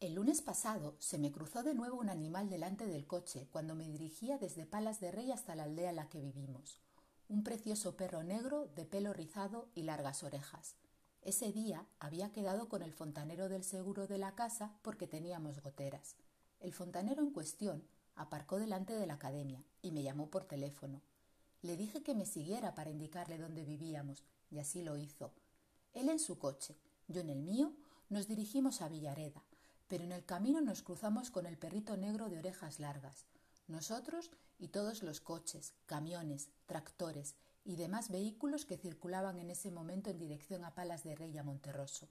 El lunes pasado se me cruzó de nuevo un animal delante del coche cuando me dirigía desde Palas de Rey hasta la aldea en la que vivimos. Un precioso perro negro de pelo rizado y largas orejas. Ese día había quedado con el fontanero del seguro de la casa porque teníamos goteras. El fontanero en cuestión aparcó delante de la academia y me llamó por teléfono. Le dije que me siguiera para indicarle dónde vivíamos y así lo hizo. Él en su coche, yo en el mío, nos dirigimos a Villareda pero en el camino nos cruzamos con el perrito negro de orejas largas, nosotros y todos los coches, camiones, tractores y demás vehículos que circulaban en ese momento en dirección a Palas de Rey a Monterroso.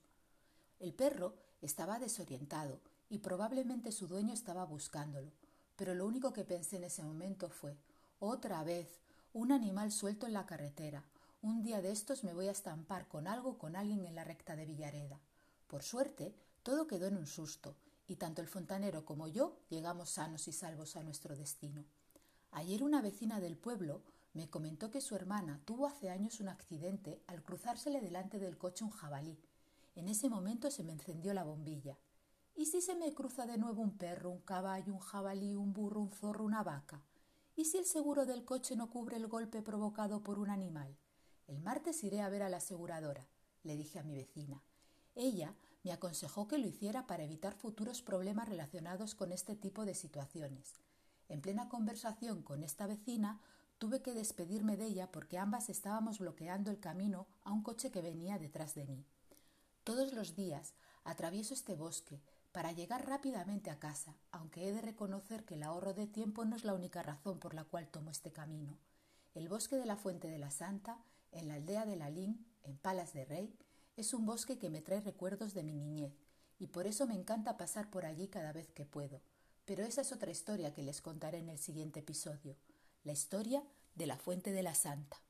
El perro estaba desorientado y probablemente su dueño estaba buscándolo, pero lo único que pensé en ese momento fue otra vez, un animal suelto en la carretera. Un día de estos me voy a estampar con algo con alguien en la recta de Villareda. Por suerte, todo quedó en un susto, y tanto el fontanero como yo llegamos sanos y salvos a nuestro destino. Ayer una vecina del pueblo me comentó que su hermana tuvo hace años un accidente al cruzársele delante del coche un jabalí. En ese momento se me encendió la bombilla. ¿Y si se me cruza de nuevo un perro, un caballo, un jabalí, un burro, un zorro, una vaca? ¿Y si el seguro del coche no cubre el golpe provocado por un animal? El martes iré a ver a la aseguradora, le dije a mi vecina. Ella me aconsejó que lo hiciera para evitar futuros problemas relacionados con este tipo de situaciones. En plena conversación con esta vecina tuve que despedirme de ella porque ambas estábamos bloqueando el camino a un coche que venía detrás de mí. Todos los días atravieso este bosque para llegar rápidamente a casa, aunque he de reconocer que el ahorro de tiempo no es la única razón por la cual tomo este camino. El bosque de la Fuente de la Santa, en la aldea de Lalín, en Palas de Rey, es un bosque que me trae recuerdos de mi niñez, y por eso me encanta pasar por allí cada vez que puedo. Pero esa es otra historia que les contaré en el siguiente episodio, la historia de la Fuente de la Santa.